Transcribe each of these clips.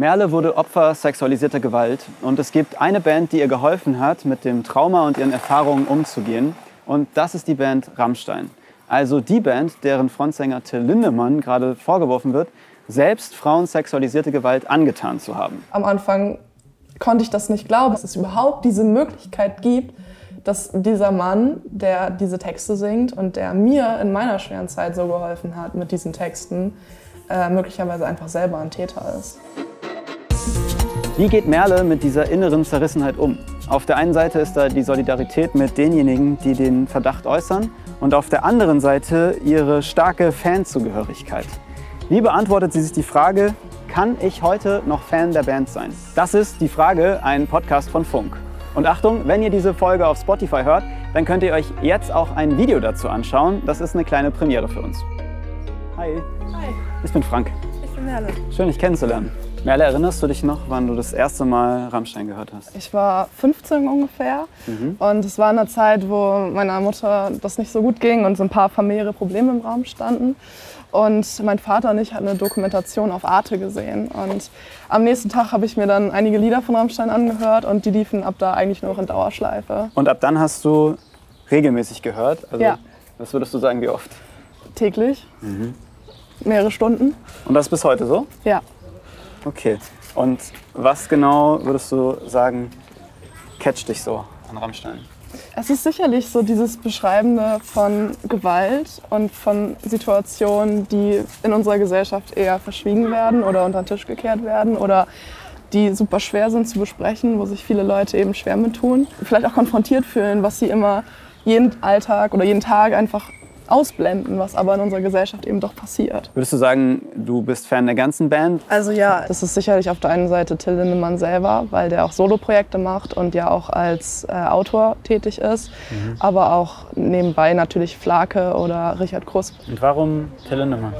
Merle wurde Opfer sexualisierter Gewalt und es gibt eine Band, die ihr geholfen hat, mit dem Trauma und ihren Erfahrungen umzugehen. Und das ist die Band Rammstein. Also die Band, deren Frontsänger Till Lindemann gerade vorgeworfen wird, selbst Frauen sexualisierte Gewalt angetan zu haben. Am Anfang konnte ich das nicht glauben, dass es überhaupt diese Möglichkeit gibt, dass dieser Mann, der diese Texte singt und der mir in meiner schweren Zeit so geholfen hat mit diesen Texten, äh, möglicherweise einfach selber ein Täter ist. Wie geht Merle mit dieser inneren Zerrissenheit um? Auf der einen Seite ist da die Solidarität mit denjenigen, die den Verdacht äußern, und auf der anderen Seite ihre starke Fanzugehörigkeit. Wie beantwortet sie sich die Frage, kann ich heute noch Fan der Band sein? Das ist die Frage, ein Podcast von Funk. Und Achtung, wenn ihr diese Folge auf Spotify hört, dann könnt ihr euch jetzt auch ein Video dazu anschauen. Das ist eine kleine Premiere für uns. Hi. Hi. Ich bin Frank. Ich bin Merle. Schön, dich kennenzulernen. Merle, erinnerst du dich noch, wann du das erste Mal Rammstein gehört hast? Ich war 15 ungefähr mhm. und es war eine Zeit, wo meiner Mutter das nicht so gut ging und so ein paar familiäre Probleme im Raum standen. Und mein Vater und ich hatten eine Dokumentation auf Arte gesehen. Und am nächsten Tag habe ich mir dann einige Lieder von Rammstein angehört und die liefen ab da eigentlich nur noch in Dauerschleife. Und ab dann hast du regelmäßig gehört? Also, ja. Was würdest du sagen, wie oft? Täglich. Mhm. Mehrere Stunden. Und das bis heute so? Ja. Okay. Und was genau würdest du sagen, catcht dich so an Rammstein? Es ist sicherlich so dieses Beschreibende von Gewalt und von Situationen, die in unserer Gesellschaft eher verschwiegen werden oder unter den Tisch gekehrt werden oder die super schwer sind zu besprechen, wo sich viele Leute eben schwer mit tun. Vielleicht auch konfrontiert fühlen, was sie immer jeden Alltag oder jeden Tag einfach ausblenden, was aber in unserer Gesellschaft eben doch passiert. Würdest du sagen, du bist Fan der ganzen Band? Also ja, das ist sicherlich auf der einen Seite Till Lindemann selber, weil der auch Soloprojekte macht und ja auch als äh, Autor tätig ist, mhm. aber auch nebenbei natürlich Flake oder Richard Kruss. Und warum Till Lindemann?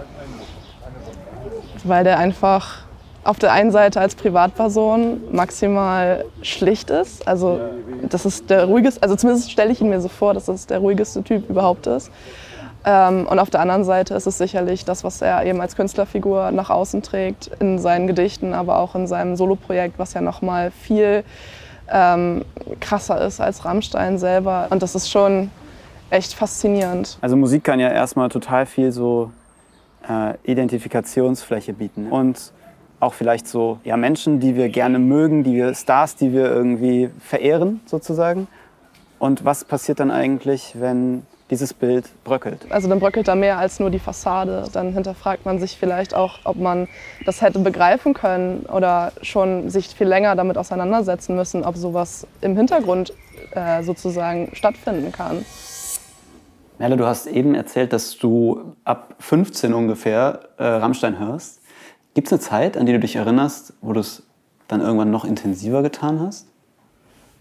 Weil der einfach auf der einen Seite als Privatperson maximal schlicht ist. Also das ist der ruhigste, also zumindest stelle ich ihn mir so vor, dass das der ruhigste Typ überhaupt ist. Ähm, und auf der anderen Seite ist es sicherlich das, was er eben als Künstlerfigur nach außen trägt, in seinen Gedichten, aber auch in seinem Soloprojekt, was ja nochmal viel ähm, krasser ist als Rammstein selber. Und das ist schon echt faszinierend. Also Musik kann ja erstmal total viel so äh, Identifikationsfläche bieten. Und auch vielleicht so ja, Menschen, die wir gerne mögen, die wir Stars, die wir irgendwie verehren sozusagen. Und was passiert dann eigentlich, wenn dieses Bild bröckelt. Also dann bröckelt da mehr als nur die Fassade. Dann hinterfragt man sich vielleicht auch, ob man das hätte begreifen können oder schon sich viel länger damit auseinandersetzen müssen, ob sowas im Hintergrund äh, sozusagen stattfinden kann. Merle, du hast eben erzählt, dass du ab 15 ungefähr äh, Rammstein hörst. Gibt es eine Zeit, an die du dich erinnerst, wo du es dann irgendwann noch intensiver getan hast?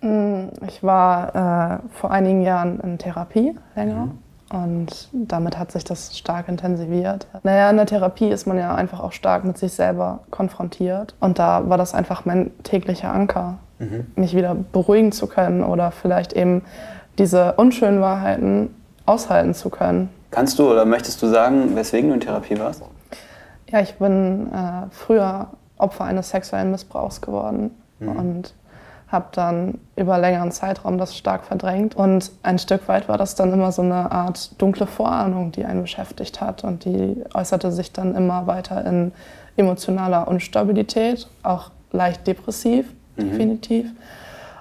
Mm, ich war äh, vor einigen Jahren in Therapie länger. Mhm. Und damit hat sich das stark intensiviert. Naja, in der Therapie ist man ja einfach auch stark mit sich selber konfrontiert. Und da war das einfach mein täglicher Anker, mhm. mich wieder beruhigen zu können oder vielleicht eben diese unschönen Wahrheiten aushalten zu können. Kannst du oder möchtest du sagen, weswegen du in Therapie warst? Ja, ich bin äh, früher Opfer eines sexuellen Missbrauchs geworden. Mhm. Und habe dann über längeren Zeitraum das stark verdrängt. Und ein Stück weit war das dann immer so eine Art dunkle Vorahnung, die einen beschäftigt hat. Und die äußerte sich dann immer weiter in emotionaler Unstabilität, auch leicht depressiv, mhm. definitiv.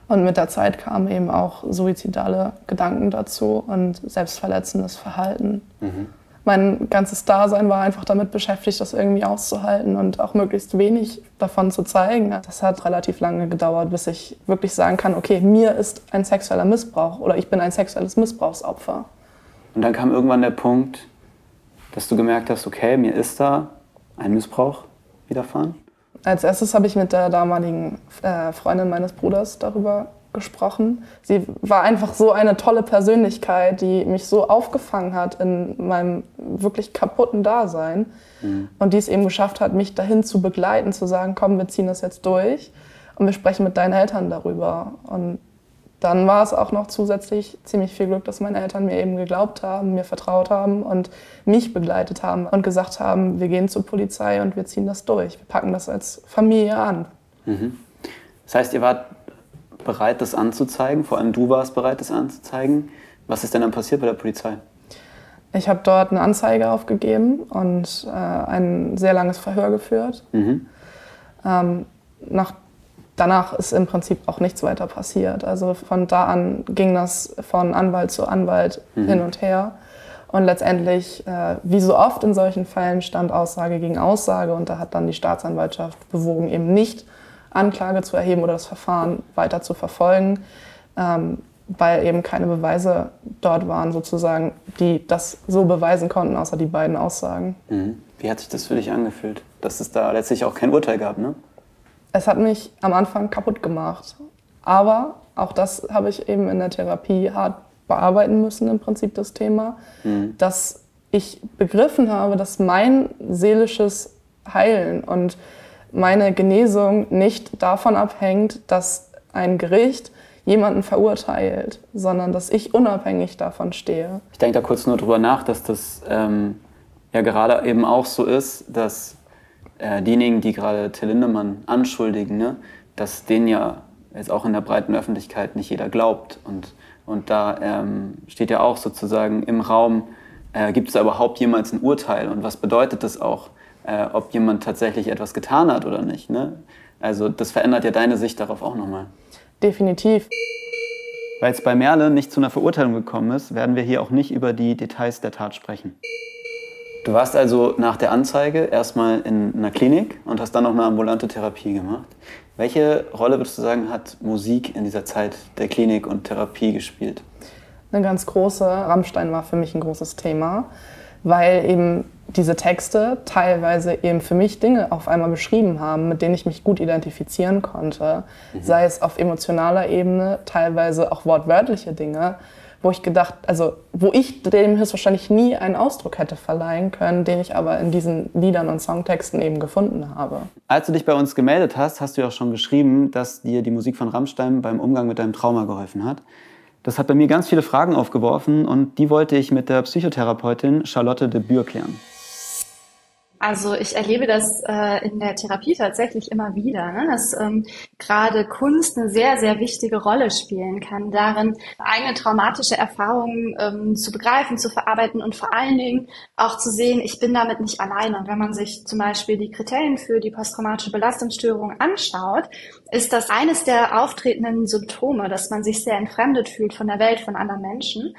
Und mit der Zeit kamen eben auch suizidale Gedanken dazu und selbstverletzendes Verhalten. Mhm mein ganzes Dasein war einfach damit beschäftigt, das irgendwie auszuhalten und auch möglichst wenig davon zu zeigen. Das hat relativ lange gedauert, bis ich wirklich sagen kann, okay, mir ist ein sexueller Missbrauch oder ich bin ein sexuelles Missbrauchsopfer. Und dann kam irgendwann der Punkt, dass du gemerkt hast, okay, mir ist da ein Missbrauch widerfahren? Als erstes habe ich mit der damaligen äh, Freundin meines Bruders darüber gesprochen. Sie war einfach so eine tolle Persönlichkeit, die mich so aufgefangen hat in meinem wirklich kaputten Dasein mhm. und die es eben geschafft hat, mich dahin zu begleiten, zu sagen, komm, wir ziehen das jetzt durch und wir sprechen mit deinen Eltern darüber. Und dann war es auch noch zusätzlich ziemlich viel Glück, dass meine Eltern mir eben geglaubt haben, mir vertraut haben und mich begleitet haben und gesagt haben, wir gehen zur Polizei und wir ziehen das durch. Wir packen das als Familie an. Mhm. Das heißt, ihr wart bereit, das anzuzeigen, vor allem du warst bereit, das anzuzeigen. Was ist denn dann passiert bei der Polizei? Ich habe dort eine Anzeige aufgegeben und äh, ein sehr langes Verhör geführt. Mhm. Ähm, nach danach ist im Prinzip auch nichts weiter passiert. Also von da an ging das von Anwalt zu Anwalt mhm. hin und her. Und letztendlich, äh, wie so oft in solchen Fällen, stand Aussage gegen Aussage. Und da hat dann die Staatsanwaltschaft bewogen, eben nicht Anklage zu erheben oder das Verfahren weiter zu verfolgen, ähm, weil eben keine Beweise dort waren, sozusagen, die das so beweisen konnten, außer die beiden Aussagen. Mhm. Wie hat sich das für dich angefühlt, dass es da letztlich auch kein Urteil gab, ne? es hat mich am Anfang kaputt gemacht. Aber auch das habe ich eben in der Therapie hart bearbeiten müssen, im Prinzip das Thema, mhm. dass ich begriffen habe, dass mein seelisches Heilen und meine Genesung nicht davon abhängt, dass ein Gericht jemanden verurteilt, sondern dass ich unabhängig davon stehe. Ich denke da kurz nur drüber nach, dass das ähm, ja gerade eben auch so ist, dass äh, diejenigen, die gerade Till Lindemann anschuldigen, ne, dass denen ja jetzt auch in der breiten Öffentlichkeit nicht jeder glaubt. Und, und da ähm, steht ja auch sozusagen im Raum, äh, gibt es da überhaupt jemals ein Urteil und was bedeutet das auch, äh, ob jemand tatsächlich etwas getan hat oder nicht. Ne? Also das verändert ja deine Sicht darauf auch nochmal. Definitiv. Weil es bei Merle nicht zu einer Verurteilung gekommen ist, werden wir hier auch nicht über die Details der Tat sprechen. Du warst also nach der Anzeige erstmal in einer Klinik und hast dann noch eine ambulante Therapie gemacht. Welche Rolle würdest du sagen, hat Musik in dieser Zeit der Klinik und Therapie gespielt? Eine ganz große. Rammstein war für mich ein großes Thema, weil eben diese Texte teilweise eben für mich Dinge auf einmal beschrieben haben, mit denen ich mich gut identifizieren konnte. Mhm. Sei es auf emotionaler Ebene, teilweise auch wortwörtliche Dinge wo ich gedacht, also wo ich dem höchstwahrscheinlich nie einen Ausdruck hätte verleihen können, den ich aber in diesen Liedern und Songtexten eben gefunden habe. Als du dich bei uns gemeldet hast, hast du ja auch schon geschrieben, dass dir die Musik von Rammstein beim Umgang mit deinem Trauma geholfen hat. Das hat bei mir ganz viele Fragen aufgeworfen und die wollte ich mit der Psychotherapeutin Charlotte de Bure klären. Also ich erlebe das äh, in der Therapie tatsächlich immer wieder, ne? dass ähm, gerade Kunst eine sehr, sehr wichtige Rolle spielen kann, darin eigene traumatische Erfahrungen ähm, zu begreifen, zu verarbeiten und vor allen Dingen auch zu sehen, ich bin damit nicht alleine. Und wenn man sich zum Beispiel die Kriterien für die posttraumatische Belastungsstörung anschaut, ist das eines der auftretenden Symptome, dass man sich sehr entfremdet fühlt von der Welt, von anderen Menschen.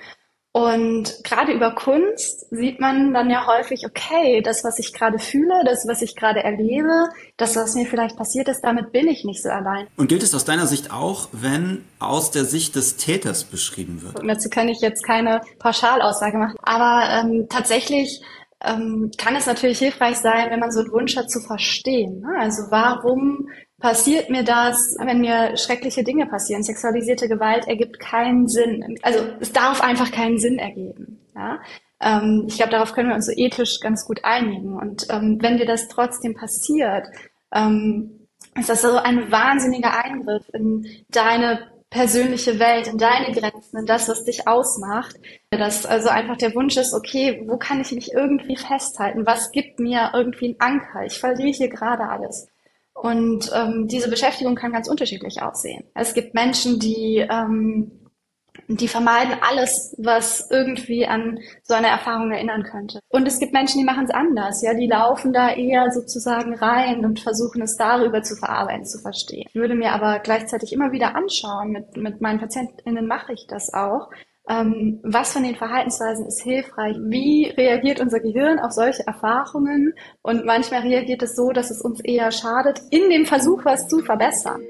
Und gerade über Kunst sieht man dann ja häufig, okay, das, was ich gerade fühle, das, was ich gerade erlebe, das, was mir vielleicht passiert ist, damit bin ich nicht so allein. Und gilt es aus deiner Sicht auch, wenn aus der Sicht des Täters beschrieben wird? Und dazu kann ich jetzt keine Pauschalaussage machen. Aber ähm, tatsächlich ähm, kann es natürlich hilfreich sein, wenn man so einen Wunsch hat zu verstehen. Ne? Also warum passiert mir das, wenn mir schreckliche Dinge passieren. Sexualisierte Gewalt ergibt keinen Sinn. Also es darf einfach keinen Sinn ergeben. Ja? Ähm, ich glaube, darauf können wir uns so ethisch ganz gut einigen. Und ähm, wenn dir das trotzdem passiert, ähm, ist das so ein wahnsinniger Eingriff in deine persönliche Welt, in deine Grenzen, in das, was dich ausmacht. Dass also einfach der Wunsch ist, okay, wo kann ich mich irgendwie festhalten? Was gibt mir irgendwie einen Anker? Ich verliere hier gerade alles. Und ähm, diese Beschäftigung kann ganz unterschiedlich aussehen. Es gibt Menschen, die, ähm, die vermeiden alles, was irgendwie an so eine Erfahrung erinnern könnte. Und es gibt Menschen, die machen es anders. Ja, die laufen da eher sozusagen rein und versuchen es darüber zu verarbeiten, zu verstehen. Ich würde mir aber gleichzeitig immer wieder anschauen, mit, mit meinen PatientInnen mache ich das auch, ähm, was von den Verhaltensweisen ist hilfreich? Wie reagiert unser Gehirn auf solche Erfahrungen? Und manchmal reagiert es so, dass es uns eher schadet, in dem Versuch, was zu verbessern.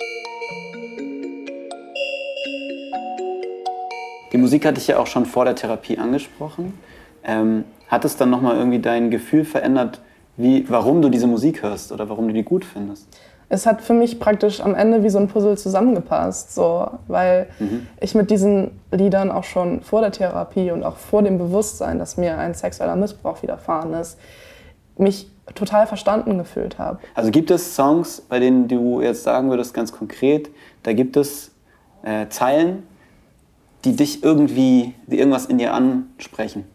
Die Musik hatte ich ja auch schon vor der Therapie angesprochen. Ähm, hat es dann nochmal irgendwie dein Gefühl verändert, wie, warum du diese Musik hörst oder warum du die gut findest? Es hat für mich praktisch am Ende wie so ein Puzzle zusammengepasst, so, weil mhm. ich mit diesen Liedern auch schon vor der Therapie und auch vor dem Bewusstsein, dass mir ein sexueller Missbrauch widerfahren ist, mich total verstanden gefühlt habe. Also gibt es Songs, bei denen du jetzt sagen würdest, ganz konkret, da gibt es äh, Zeilen, die dich irgendwie, die irgendwas in dir ansprechen?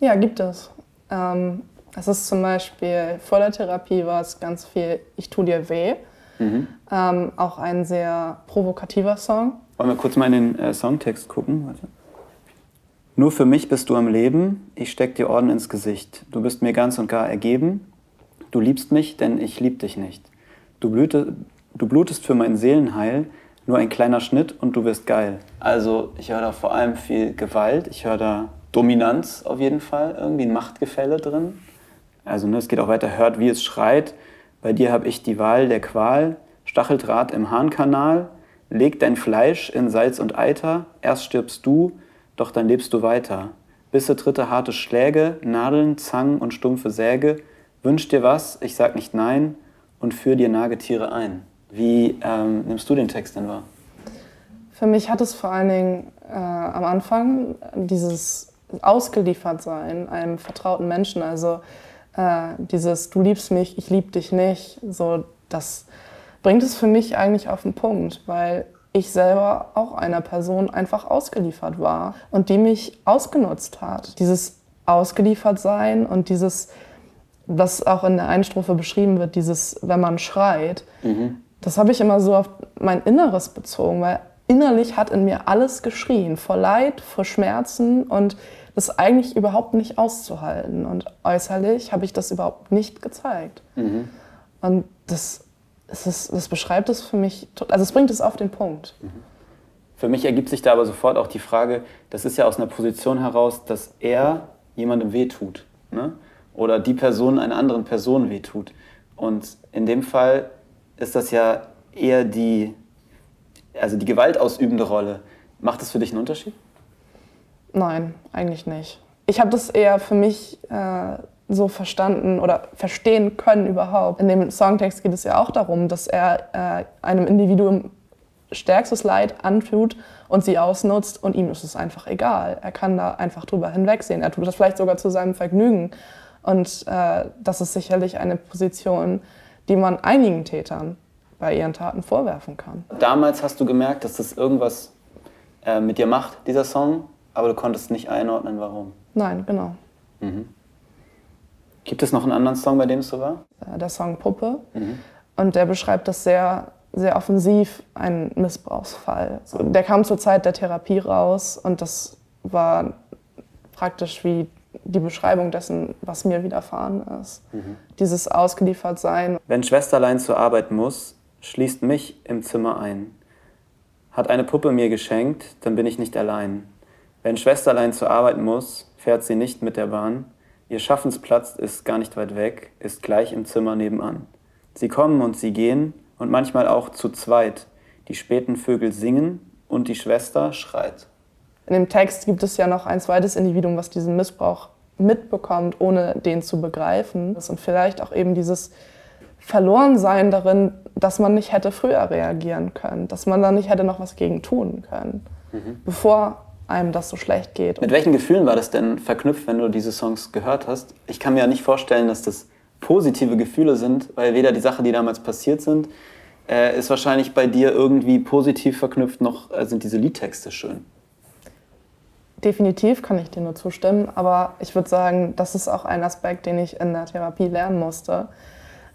Ja, gibt es. Ähm, es ist zum Beispiel vor der Therapie war es ganz viel Ich tu dir weh. Mhm. Ähm, auch ein sehr provokativer Song. Wollen wir kurz mal in den äh, Songtext gucken? Warte. Nur für mich bist du am Leben, ich steck dir Orden ins Gesicht. Du bist mir ganz und gar ergeben. Du liebst mich, denn ich lieb dich nicht. Du, blüte, du blutest für mein Seelenheil, nur ein kleiner Schnitt und du wirst geil. Also ich höre da vor allem viel Gewalt, ich höre da Dominanz auf jeden Fall, irgendwie ein Machtgefälle drin. Also ne, es geht auch weiter, hört wie es schreit. Bei dir habe ich die Wahl der Qual, Stacheldraht im Harnkanal, leg dein Fleisch in Salz und Eiter, erst stirbst du, doch dann lebst du weiter. Bisse tritte harte Schläge, Nadeln, Zangen und stumpfe Säge, wünsch dir was, ich sag nicht nein. Und führ dir Nagetiere ein. Wie ähm, nimmst du den Text denn wahr? Für mich hat es vor allen Dingen äh, am Anfang dieses Ausgeliefertsein einem vertrauten Menschen, also äh, dieses Du liebst mich, ich lieb dich nicht, so das bringt es für mich eigentlich auf den Punkt, weil ich selber auch einer Person einfach ausgeliefert war und die mich ausgenutzt hat. Dieses ausgeliefert sein und dieses, was auch in der Einstrophe beschrieben wird, dieses, wenn man schreit, mhm. das habe ich immer so auf mein Inneres bezogen, weil innerlich hat in mir alles geschrien, vor Leid, vor Schmerzen und das eigentlich überhaupt nicht auszuhalten. Und äußerlich habe ich das überhaupt nicht gezeigt. Mhm. Und das, ist, das beschreibt es für mich, also es bringt es auf den Punkt. Mhm. Für mich ergibt sich da aber sofort auch die Frage, das ist ja aus einer Position heraus, dass er jemandem wehtut. Ne? Oder die Person einer anderen Person wehtut. Und in dem Fall ist das ja eher die, also die gewaltausübende Rolle. Macht das für dich einen Unterschied? Nein, eigentlich nicht. Ich habe das eher für mich äh, so verstanden oder verstehen können überhaupt. In dem Songtext geht es ja auch darum, dass er äh, einem Individuum stärkstes Leid antut und sie ausnutzt und ihm ist es einfach egal. Er kann da einfach drüber hinwegsehen. Er tut das vielleicht sogar zu seinem Vergnügen. Und äh, das ist sicherlich eine Position, die man einigen Tätern bei ihren Taten vorwerfen kann. Damals hast du gemerkt, dass das irgendwas äh, mit dir macht, dieser Song, aber du konntest nicht einordnen, warum. Nein, genau. Mhm. Gibt es noch einen anderen Song, bei dem es so war? Äh, der Song Puppe. Mhm. Und der beschreibt das sehr, sehr offensiv, einen Missbrauchsfall. Der kam zur Zeit der Therapie raus und das war praktisch wie die Beschreibung dessen, was mir widerfahren ist. Mhm. Dieses Ausgeliefertsein. Wenn Schwesterlein zur Arbeit muss, schließt mich im Zimmer ein. Hat eine Puppe mir geschenkt, dann bin ich nicht allein. Wenn Schwesterlein zur Arbeit muss, fährt sie nicht mit der Bahn. Ihr Schaffensplatz ist gar nicht weit weg, ist gleich im Zimmer nebenan. Sie kommen und sie gehen und manchmal auch zu zweit. Die späten Vögel singen und die Schwester schreit. In dem Text gibt es ja noch ein zweites Individuum, was diesen Missbrauch mitbekommt, ohne den zu begreifen. Und vielleicht auch eben dieses Verlorensein darin, dass man nicht hätte früher reagieren können, dass man da nicht hätte noch was gegen tun können, mhm. bevor einem das so schlecht geht. Mit welchen Gefühlen war das denn verknüpft, wenn du diese Songs gehört hast? Ich kann mir ja nicht vorstellen, dass das positive Gefühle sind, weil weder die Sachen, die damals passiert sind, äh, ist wahrscheinlich bei dir irgendwie positiv verknüpft, noch äh, sind diese Liedtexte schön. Definitiv kann ich dir nur zustimmen, aber ich würde sagen, das ist auch ein Aspekt, den ich in der Therapie lernen musste,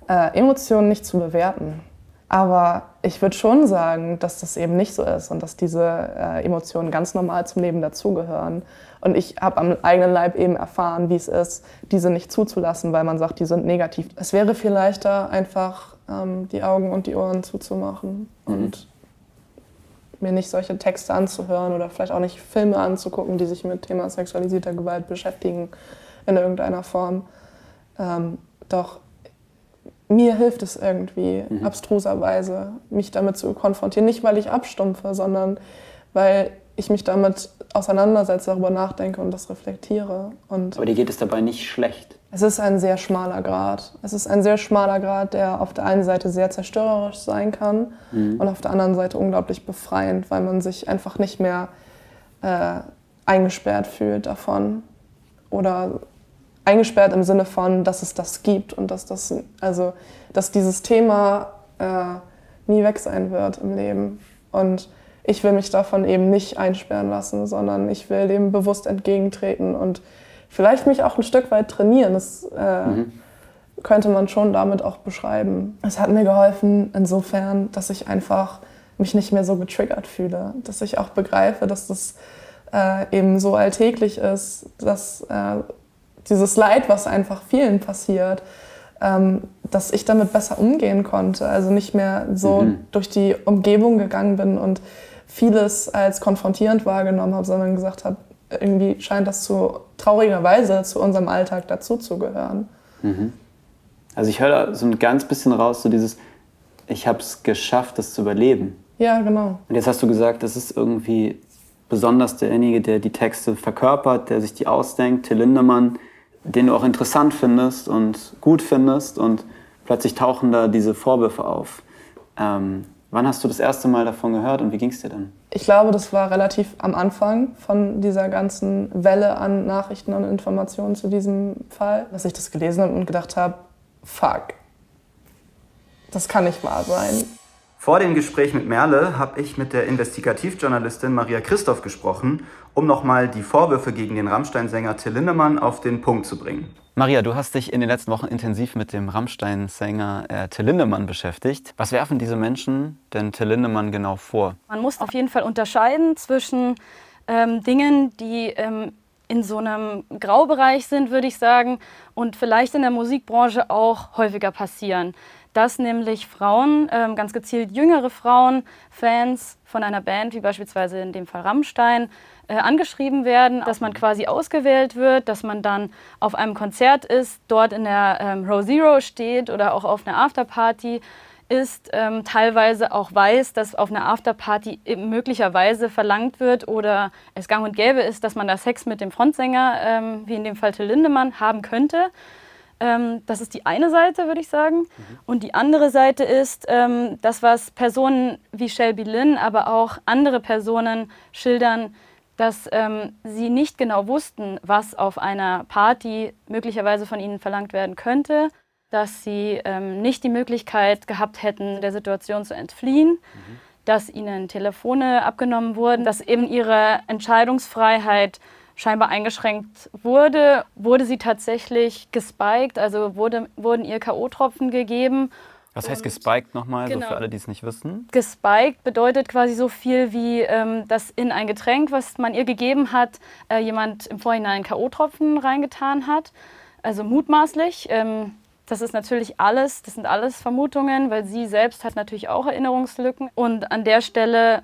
äh, Emotionen nicht zu bewerten. Aber ich würde schon sagen, dass das eben nicht so ist und dass diese äh, Emotionen ganz normal zum Leben dazugehören. Und ich habe am eigenen Leib eben erfahren, wie es ist, diese nicht zuzulassen, weil man sagt, die sind negativ. Es wäre viel leichter, einfach ähm, die Augen und die Ohren zuzumachen mhm. und mir nicht solche Texte anzuhören oder vielleicht auch nicht Filme anzugucken, die sich mit Thema sexualisierter Gewalt beschäftigen in irgendeiner Form. Ähm, doch mir hilft es irgendwie, mhm. abstruserweise, mich damit zu konfrontieren. Nicht, weil ich abstumpfe, sondern weil ich mich damit auseinandersetze, darüber nachdenke und das reflektiere. Und Aber dir geht es dabei nicht schlecht? Es ist ein sehr schmaler Grad. Es ist ein sehr schmaler Grad, der auf der einen Seite sehr zerstörerisch sein kann mhm. und auf der anderen Seite unglaublich befreiend, weil man sich einfach nicht mehr äh, eingesperrt fühlt davon oder eingesperrt im Sinne von, dass es das gibt und dass, das, also, dass dieses Thema äh, nie weg sein wird im Leben. Und ich will mich davon eben nicht einsperren lassen, sondern ich will dem bewusst entgegentreten und vielleicht mich auch ein Stück weit trainieren. Das äh, mhm. könnte man schon damit auch beschreiben. Es hat mir geholfen insofern, dass ich einfach mich nicht mehr so getriggert fühle, dass ich auch begreife, dass das äh, eben so alltäglich ist, dass äh, dieses Leid, was einfach vielen passiert, ähm, dass ich damit besser umgehen konnte. Also nicht mehr so mhm. durch die Umgebung gegangen bin und vieles als konfrontierend wahrgenommen habe, sondern gesagt habe, irgendwie scheint das zu traurigerweise zu unserem Alltag dazuzugehören. Mhm. Also ich höre da so ein ganz bisschen raus, so dieses, ich habe es geschafft, das zu überleben. Ja, genau. Und jetzt hast du gesagt, das ist irgendwie besonders derjenige, der die Texte verkörpert, der sich die ausdenkt, Till Lindemann, den du auch interessant findest und gut findest und plötzlich tauchen da diese Vorwürfe auf. Ähm, Wann hast du das erste Mal davon gehört und wie ging es dir dann? Ich glaube, das war relativ am Anfang von dieser ganzen Welle an Nachrichten und Informationen zu diesem Fall, dass ich das gelesen habe und gedacht habe, fuck, das kann nicht wahr sein. Vor dem Gespräch mit Merle habe ich mit der Investigativjournalistin Maria Christoph gesprochen, um nochmal die Vorwürfe gegen den Rammstein-Sänger Till Lindemann auf den Punkt zu bringen. Maria, du hast dich in den letzten Wochen intensiv mit dem Rammstein-Sänger äh, Till Lindemann beschäftigt. Was werfen diese Menschen denn Till Lindemann genau vor? Man muss auf jeden Fall unterscheiden zwischen ähm, Dingen, die ähm, in so einem Graubereich sind, würde ich sagen, und vielleicht in der Musikbranche auch häufiger passieren. Dass nämlich Frauen, ähm, ganz gezielt jüngere Frauen, Fans von einer Band, wie beispielsweise in dem Fall Rammstein, äh, angeschrieben werden, dass man quasi ausgewählt wird, dass man dann auf einem Konzert ist, dort in der ähm, Row Zero steht oder auch auf einer Afterparty ist, ähm, teilweise auch weiß, dass auf einer Afterparty möglicherweise verlangt wird oder es gang und gäbe ist, dass man da Sex mit dem Frontsänger, ähm, wie in dem Fall Till Lindemann, haben könnte. Ähm, das ist die eine Seite, würde ich sagen. Mhm. Und die andere Seite ist ähm, das, was Personen wie Shelby Lynn, aber auch andere Personen schildern, dass ähm, sie nicht genau wussten, was auf einer Party möglicherweise von ihnen verlangt werden könnte, dass sie ähm, nicht die Möglichkeit gehabt hätten, der Situation zu entfliehen, mhm. dass ihnen Telefone abgenommen wurden, dass eben ihre Entscheidungsfreiheit scheinbar eingeschränkt wurde, wurde sie tatsächlich gespiked, also wurde, wurden ihr K.O.-Tropfen gegeben was heißt gespiked nochmal, genau. so für alle, die es nicht wissen? Gespiked bedeutet quasi so viel wie, ähm, dass in ein Getränk, was man ihr gegeben hat, äh, jemand im Vorhinein K.O.-Tropfen reingetan hat. Also mutmaßlich. Ähm, das ist natürlich alles, das sind alles Vermutungen, weil sie selbst hat natürlich auch Erinnerungslücken. Und an der Stelle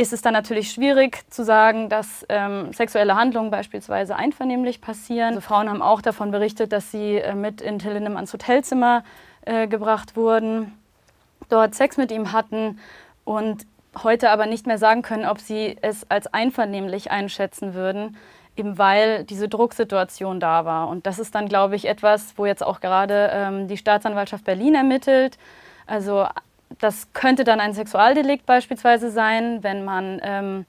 ist es dann natürlich schwierig zu sagen, dass ähm, sexuelle Handlungen beispielsweise einvernehmlich passieren. Also Frauen haben auch davon berichtet, dass sie äh, mit in Till Lindemanns Hotelzimmer äh, gebracht wurden, dort Sex mit ihm hatten und heute aber nicht mehr sagen können, ob sie es als einvernehmlich einschätzen würden, eben weil diese Drucksituation da war. Und das ist dann, glaube ich, etwas, wo jetzt auch gerade ähm, die Staatsanwaltschaft Berlin ermittelt. Also das könnte dann ein Sexualdelikt beispielsweise sein, wenn man ähm,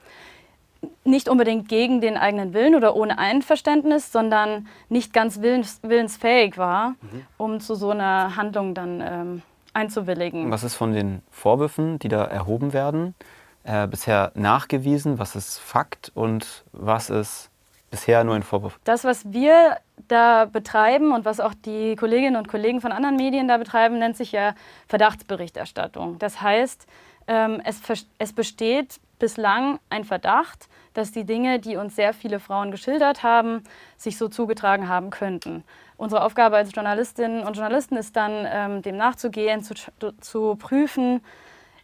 nicht unbedingt gegen den eigenen Willen oder ohne Einverständnis, sondern nicht ganz willens, willensfähig war, mhm. um zu so einer Handlung dann ähm, einzuwilligen. Was ist von den Vorwürfen, die da erhoben werden, äh, bisher nachgewiesen? Was ist Fakt und was ist bisher nur ein Vorwurf? Das, was wir da betreiben und was auch die Kolleginnen und Kollegen von anderen Medien da betreiben, nennt sich ja Verdachtsberichterstattung. Das heißt, ähm, es, es besteht bislang ein Verdacht, dass die Dinge, die uns sehr viele Frauen geschildert haben, sich so zugetragen haben könnten. Unsere Aufgabe als Journalistinnen und Journalisten ist dann, ähm, dem nachzugehen, zu, zu prüfen,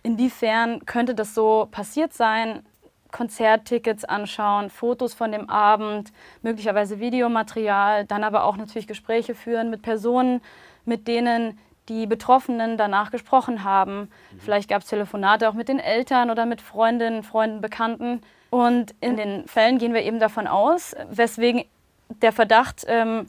inwiefern könnte das so passiert sein, Konzerttickets anschauen, Fotos von dem Abend, möglicherweise Videomaterial, dann aber auch natürlich Gespräche führen mit Personen, mit denen die Betroffenen danach gesprochen haben. Mhm. Vielleicht gab es Telefonate auch mit den Eltern oder mit Freundinnen, Freunden, Bekannten. Und in den Fällen gehen wir eben davon aus, weswegen der Verdacht ähm,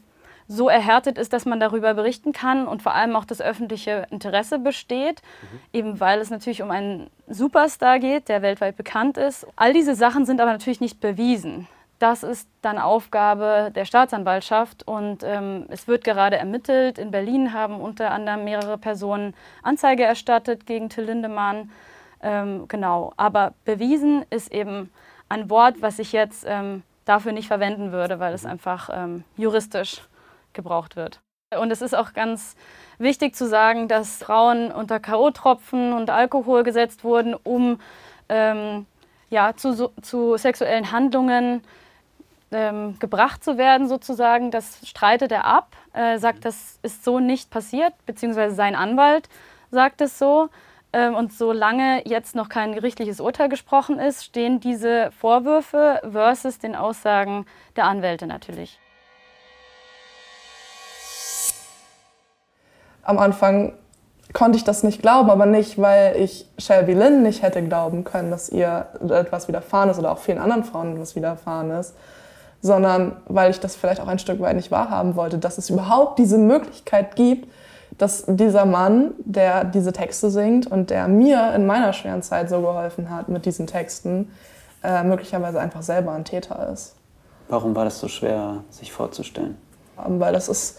so erhärtet ist, dass man darüber berichten kann und vor allem auch das öffentliche Interesse besteht, mhm. eben weil es natürlich um einen Superstar geht, der weltweit bekannt ist. All diese Sachen sind aber natürlich nicht bewiesen. Das ist dann Aufgabe der Staatsanwaltschaft und ähm, es wird gerade ermittelt. In Berlin haben unter anderem mehrere Personen Anzeige erstattet gegen Till Lindemann. Ähm, genau, aber bewiesen ist eben ein Wort, was ich jetzt ähm, dafür nicht verwenden würde, weil es einfach ähm, juristisch gebraucht wird. Und es ist auch ganz wichtig zu sagen, dass Frauen unter K.O.-Tropfen und Alkohol gesetzt wurden, um ähm, ja, zu, zu, sexuellen Handlungen ähm, gebracht zu werden, sozusagen. Das streitet er ab, äh, sagt, das ist so nicht passiert, beziehungsweise sein Anwalt sagt es so. Ähm, und solange jetzt noch kein gerichtliches Urteil gesprochen ist, stehen diese Vorwürfe versus den Aussagen der Anwälte natürlich. Am Anfang konnte ich das nicht glauben, aber nicht, weil ich Shelby Lynn nicht hätte glauben können, dass ihr etwas widerfahren ist oder auch vielen anderen Frauen etwas widerfahren ist, sondern weil ich das vielleicht auch ein Stück weit nicht wahrhaben wollte, dass es überhaupt diese Möglichkeit gibt, dass dieser Mann, der diese Texte singt und der mir in meiner schweren Zeit so geholfen hat mit diesen Texten, äh, möglicherweise einfach selber ein Täter ist. Warum war das so schwer, sich vorzustellen? Weil das ist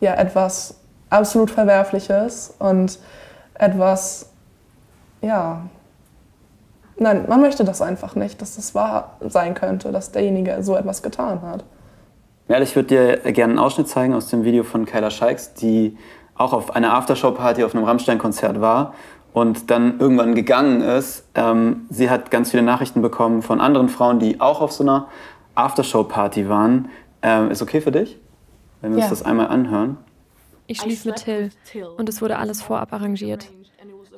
ja etwas absolut Verwerfliches und etwas, ja, nein, man möchte das einfach nicht, dass das wahr sein könnte, dass derjenige so etwas getan hat. Ja, ich würde dir gerne einen Ausschnitt zeigen aus dem Video von Kyla Scheiks, die auch auf einer Aftershow-Party auf einem Rammstein-Konzert war und dann irgendwann gegangen ist. Ähm, sie hat ganz viele Nachrichten bekommen von anderen Frauen, die auch auf so einer Aftershow-Party waren. Ähm, ist okay für dich, wenn wir ja. uns das einmal anhören? Ich schlief mit Till und es wurde alles vorab arrangiert.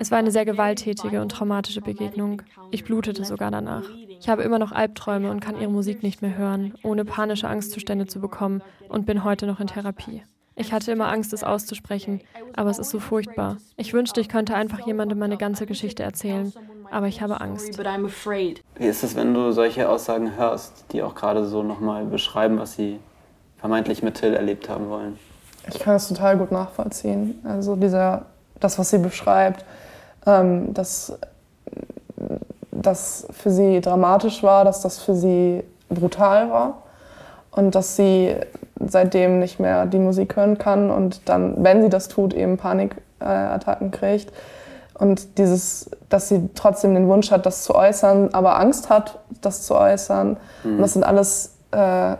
Es war eine sehr gewalttätige und traumatische Begegnung. Ich blutete sogar danach. Ich habe immer noch Albträume und kann ihre Musik nicht mehr hören, ohne panische Angstzustände zu bekommen und bin heute noch in Therapie. Ich hatte immer Angst, es auszusprechen, aber es ist so furchtbar. Ich wünschte, ich könnte einfach jemandem meine ganze Geschichte erzählen, aber ich habe Angst. Wie ist es, wenn du solche Aussagen hörst, die auch gerade so nochmal beschreiben, was sie vermeintlich mit Till erlebt haben wollen? Ich kann das total gut nachvollziehen. Also dieser, das, was sie beschreibt, ähm, dass das für sie dramatisch war, dass das für sie brutal war und dass sie seitdem nicht mehr die Musik hören kann und dann, wenn sie das tut, eben Panikattacken kriegt. Und dieses, dass sie trotzdem den Wunsch hat, das zu äußern, aber Angst hat, das zu äußern. Mhm. Und das sind alles äh,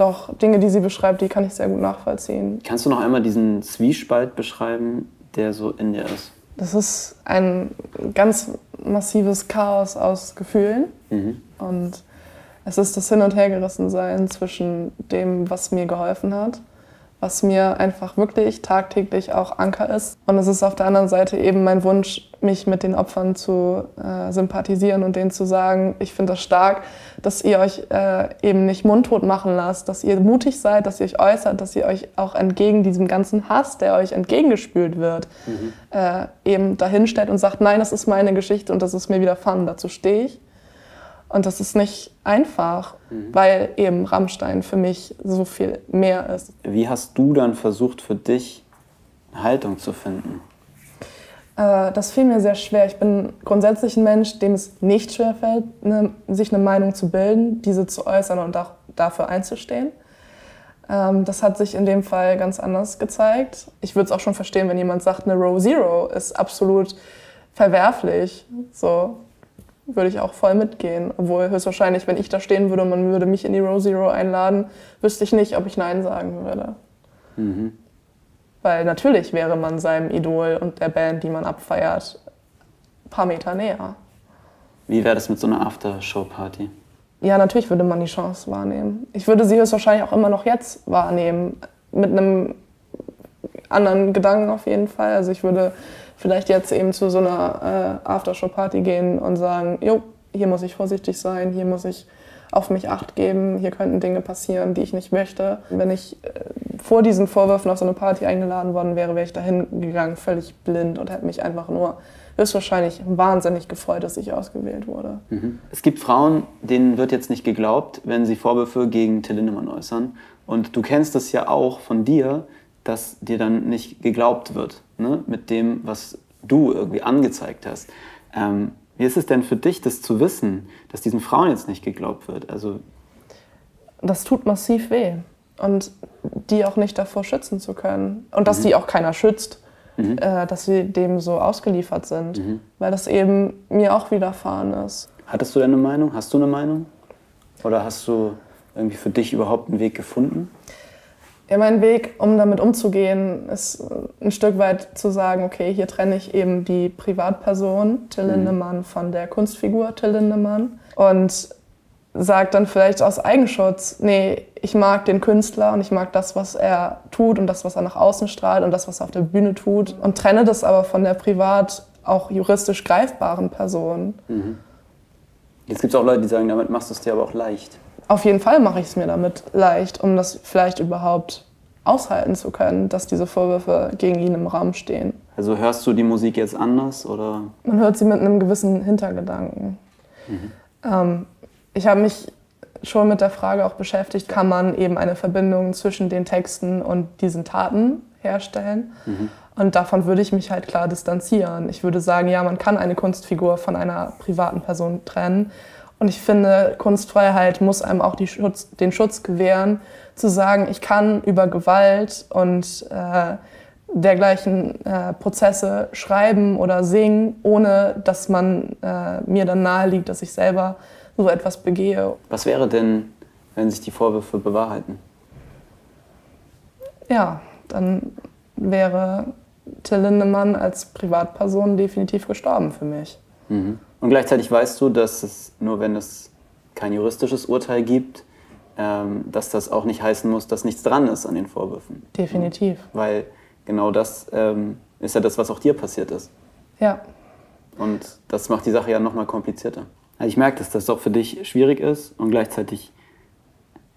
doch Dinge, die sie beschreibt, die kann ich sehr gut nachvollziehen. Kannst du noch einmal diesen Zwiespalt beschreiben, der so in dir ist? Das ist ein ganz massives Chaos aus Gefühlen. Mhm. Und es ist das Hin- und Hergerissensein zwischen dem, was mir geholfen hat, was mir einfach wirklich tagtäglich auch Anker ist. Und es ist auf der anderen Seite eben mein Wunsch, mich mit den Opfern zu äh, sympathisieren und denen zu sagen, ich finde das stark, dass ihr euch äh, eben nicht mundtot machen lasst, dass ihr mutig seid, dass ihr euch äußert, dass ihr euch auch entgegen diesem ganzen Hass, der euch entgegengespült wird, mhm. äh, eben dahinstellt und sagt, nein, das ist meine Geschichte und das ist mir widerfahren, dazu stehe ich. Und das ist nicht einfach, mhm. weil eben Rammstein für mich so viel mehr ist. Wie hast du dann versucht, für dich eine Haltung zu finden? Äh, das fiel mir sehr schwer. Ich bin grundsätzlich ein Mensch, dem es nicht schwerfällt, ne, sich eine Meinung zu bilden, diese zu äußern und auch dafür einzustehen. Ähm, das hat sich in dem Fall ganz anders gezeigt. Ich würde es auch schon verstehen, wenn jemand sagt, eine Row Zero ist absolut verwerflich. So, würde ich auch voll mitgehen. Obwohl höchstwahrscheinlich, wenn ich da stehen würde und man würde mich in die Row Zero einladen, wüsste ich nicht, ob ich Nein sagen würde. Mhm. Weil natürlich wäre man seinem Idol und der Band, die man abfeiert, ein paar Meter näher. Wie wäre das mit so einer Aftershow-Party? Ja, natürlich würde man die Chance wahrnehmen. Ich würde sie höchstwahrscheinlich auch immer noch jetzt wahrnehmen. Mit einem anderen Gedanken auf jeden Fall. Also ich würde vielleicht jetzt eben zu so einer äh, Aftershow-Party gehen und sagen, jo, hier muss ich vorsichtig sein, hier muss ich auf mich acht geben, hier könnten Dinge passieren, die ich nicht möchte. Wenn ich äh, vor diesen Vorwürfen auf so eine Party eingeladen worden wäre, wäre ich dahin gegangen, völlig blind und hätte mich einfach nur höchstwahrscheinlich wahnsinnig gefreut, dass ich ausgewählt wurde. Mhm. Es gibt Frauen, denen wird jetzt nicht geglaubt, wenn sie Vorwürfe gegen Till Lindemann äußern. Und du kennst das ja auch von dir, dass dir dann nicht geglaubt wird ne, mit dem, was du irgendwie angezeigt hast. Ähm, wie ist es denn für dich, das zu wissen, dass diesen Frauen jetzt nicht geglaubt wird? Also das tut massiv weh und die auch nicht davor schützen zu können und dass mhm. die auch keiner schützt. mhm. äh, dass sie dem so ausgeliefert sind, mhm. weil das eben mir auch widerfahren ist. Hattest du denn eine Meinung? Hast du eine Meinung? Oder hast du irgendwie für dich überhaupt einen Weg gefunden? Ja, mein Weg, um damit umzugehen, ist ein Stück weit zu sagen, okay, hier trenne ich eben die Privatperson Till mhm. Lindemann von der Kunstfigur Till Lindemann und sage dann vielleicht aus Eigenschutz, nee, ich mag den Künstler und ich mag das, was er tut und das, was er nach außen strahlt und das, was er auf der Bühne tut und trenne das aber von der privat auch juristisch greifbaren Person. Mhm. Jetzt gibt es auch Leute, die sagen, damit machst du es dir aber auch leicht. Auf jeden Fall mache ich es mir damit leicht, um das vielleicht überhaupt aushalten zu können, dass diese Vorwürfe gegen ihn im Raum stehen. Also hörst du die Musik jetzt anders oder? Man hört sie mit einem gewissen Hintergedanken. Mhm. Ähm, ich habe mich schon mit der Frage auch beschäftigt, kann man eben eine Verbindung zwischen den Texten und diesen Taten herstellen? Mhm. Und davon würde ich mich halt klar distanzieren. Ich würde sagen, ja, man kann eine Kunstfigur von einer privaten Person trennen, und ich finde, Kunstfreiheit muss einem auch Schutz, den Schutz gewähren, zu sagen, ich kann über Gewalt und äh, dergleichen äh, Prozesse schreiben oder singen, ohne dass man äh, mir dann naheliegt, dass ich selber so etwas begehe. Was wäre denn, wenn sich die Vorwürfe bewahrheiten? Ja, dann wäre Till Lindemann als Privatperson definitiv gestorben für mich. Mhm. Und gleichzeitig weißt du, dass es nur wenn es kein juristisches Urteil gibt, ähm, dass das auch nicht heißen muss, dass nichts dran ist an den Vorwürfen. Definitiv. Weil genau das ähm, ist ja das, was auch dir passiert ist. Ja. Und das macht die Sache ja nochmal komplizierter. Also ich merke, dass das auch für dich schwierig ist und gleichzeitig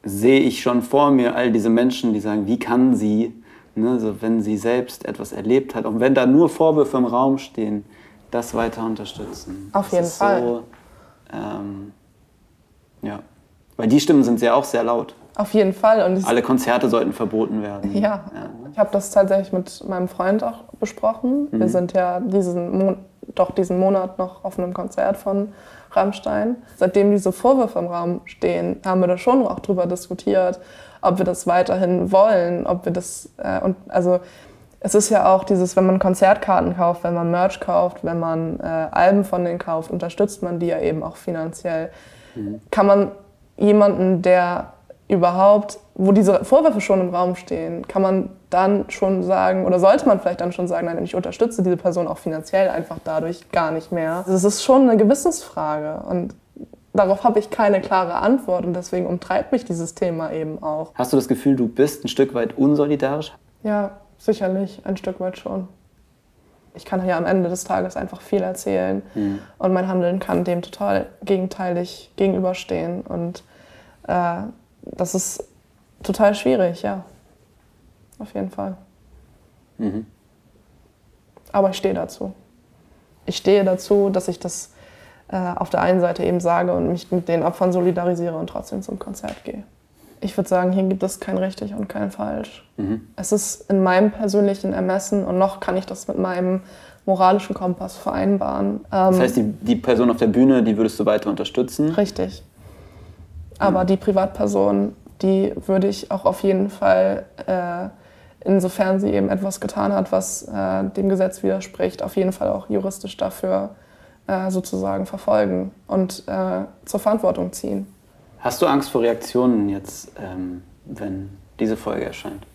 sehe ich schon vor mir all diese Menschen, die sagen, wie kann sie, ne, so wenn sie selbst etwas erlebt hat, und wenn da nur Vorwürfe im Raum stehen, das weiter unterstützen. Auf jeden Fall. So, ähm, ja. Weil die Stimmen sind ja auch sehr laut. Auf jeden Fall. Und Alle Konzerte sollten verboten werden. Ja. ja. Ich habe das tatsächlich mit meinem Freund auch besprochen. Mhm. Wir sind ja diesen, Mon doch diesen Monat noch auf einem Konzert von Rammstein. Seitdem diese Vorwürfe im Raum stehen, haben wir da schon auch drüber diskutiert, ob wir das weiterhin wollen, ob wir das äh, und also es ist ja auch dieses, wenn man Konzertkarten kauft, wenn man Merch kauft, wenn man äh, Alben von denen kauft, unterstützt man die ja eben auch finanziell. Mhm. Kann man jemanden, der überhaupt, wo diese Vorwürfe schon im Raum stehen, kann man dann schon sagen, oder sollte man vielleicht dann schon sagen, nein, ich unterstütze diese Person auch finanziell einfach dadurch gar nicht mehr. Also es ist schon eine Gewissensfrage und darauf habe ich keine klare Antwort und deswegen umtreibt mich dieses Thema eben auch. Hast du das Gefühl, du bist ein Stück weit unsolidarisch? Ja, Sicherlich, ein Stück weit schon. Ich kann ja am Ende des Tages einfach viel erzählen mhm. und mein Handeln kann dem total gegenteilig gegenüberstehen. Und äh, das ist total schwierig, ja. Auf jeden Fall. Mhm. Aber ich stehe dazu. Ich stehe dazu, dass ich das äh, auf der einen Seite eben sage und mich mit den Opfern solidarisiere und trotzdem zum Konzert gehe ich würde sagen, hier gibt es kein richtig und kein falsch. Mhm. Es ist in meinem persönlichen Ermessen und noch kann ich das mit meinem moralischen Kompass vereinbaren. Das heißt, die, die Person auf der Bühne, die würdest du weiter unterstützen? Richtig. Aber mhm. die Privatperson, die würde ich auch auf jeden Fall, äh, insofern sie eben etwas getan hat, was äh, dem Gesetz widerspricht, auf jeden Fall auch juristisch dafür äh, sozusagen verfolgen und äh, zur Verantwortung ziehen. Hast du Angst vor Reaktionen jetzt, ähm, wenn diese Folge erscheint?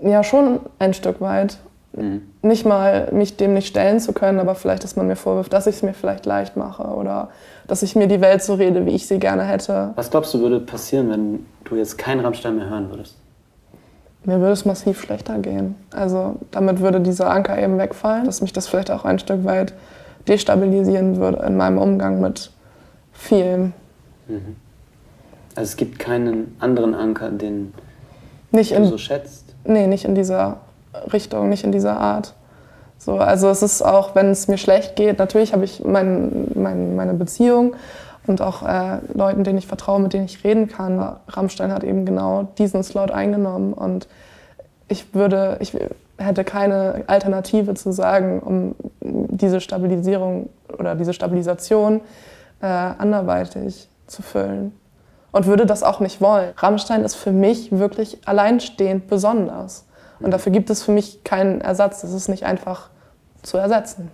Ja, schon ein Stück weit. Mhm. Nicht mal mich dem nicht stellen zu können, aber vielleicht, dass man mir vorwirft, dass ich es mir vielleicht leicht mache oder dass ich mir die Welt so rede, wie ich sie gerne hätte. Was glaubst du, würde passieren, wenn du jetzt keinen Rammstein mehr hören würdest? Mir würde es massiv schlechter gehen. Also damit würde dieser Anker eben wegfallen, dass mich das vielleicht auch ein Stück weit destabilisieren würde in meinem Umgang mit vielen. Mhm. Also es gibt keinen anderen Anker, den nicht du so schätzt? Nee, nicht in dieser Richtung, nicht in dieser Art. So, also es ist auch, wenn es mir schlecht geht, natürlich habe ich mein, mein, meine Beziehung und auch äh, Leuten, denen ich vertraue, mit denen ich reden kann. Rammstein hat eben genau diesen Slot eingenommen und ich würde, ich hätte keine Alternative zu sagen, um diese Stabilisierung oder diese Stabilisation äh, anderweitig zu füllen und würde das auch nicht wollen. Rammstein ist für mich wirklich alleinstehend besonders. Und dafür gibt es für mich keinen Ersatz. Das ist nicht einfach zu ersetzen.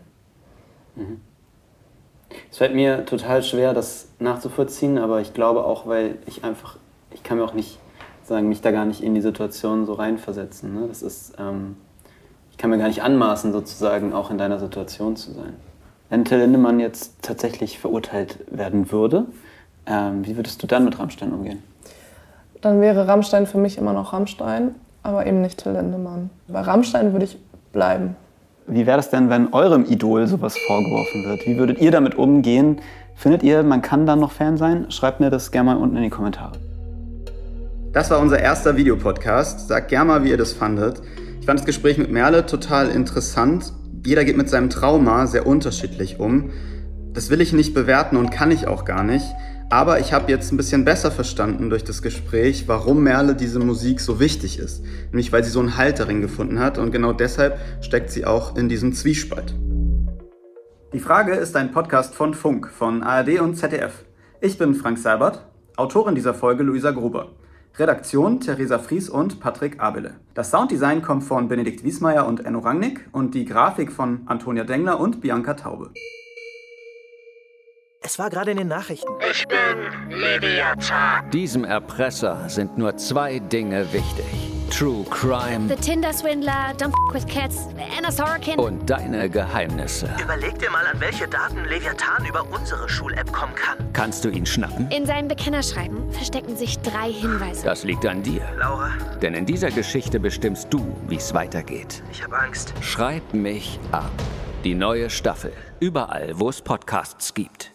Es fällt mir total schwer, das nachzuvollziehen, aber ich glaube auch, weil ich einfach, ich kann mir auch nicht sagen, mich da gar nicht in die Situation so reinversetzen. Ne? Das ist, ähm, ich kann mir gar nicht anmaßen, sozusagen auch in deiner Situation zu sein. Wenn Till Lindemann jetzt tatsächlich verurteilt werden würde, ähm, wie würdest du dann mit Rammstein umgehen? Dann wäre Rammstein für mich immer noch Rammstein, aber eben nicht Till Lindemann. Bei Rammstein würde ich bleiben. Wie wäre das denn, wenn eurem Idol sowas vorgeworfen wird? Wie würdet ihr damit umgehen? Findet ihr, man kann dann noch Fan sein? Schreibt mir das gerne mal unten in die Kommentare. Das war unser erster Videopodcast. Sagt gerne mal, wie ihr das fandet. Ich fand das Gespräch mit Merle total interessant. Jeder geht mit seinem Trauma sehr unterschiedlich um. Das will ich nicht bewerten und kann ich auch gar nicht. Aber ich habe jetzt ein bisschen besser verstanden durch das Gespräch, warum Merle diese Musik so wichtig ist. Nämlich weil sie so einen Halt darin gefunden hat und genau deshalb steckt sie auch in diesem Zwiespalt. Die Frage ist ein Podcast von Funk, von ARD und ZDF. Ich bin Frank Seibert, Autorin dieser Folge Luisa Gruber. Redaktion Theresa Fries und Patrick Abele. Das Sounddesign kommt von Benedikt Wiesmeier und Enno Rangnick und die Grafik von Antonia Dengler und Bianca Taube. Es war gerade in den Nachrichten. Ich bin Leviathan. Diesem Erpresser sind nur zwei Dinge wichtig. True Crime. The Tinder Swindler, Don't F with Cats, Anna Sorokin. Und deine Geheimnisse. Überleg dir mal, an welche Daten Leviathan über unsere Schul-App kommen kann. Kannst du ihn schnappen? In seinem Bekennerschreiben verstecken sich drei Hinweise. Das liegt an dir. Laura. Denn in dieser Geschichte bestimmst du, wie es weitergeht. Ich habe Angst. Schreib mich ab. Die neue Staffel. Überall, wo es Podcasts gibt.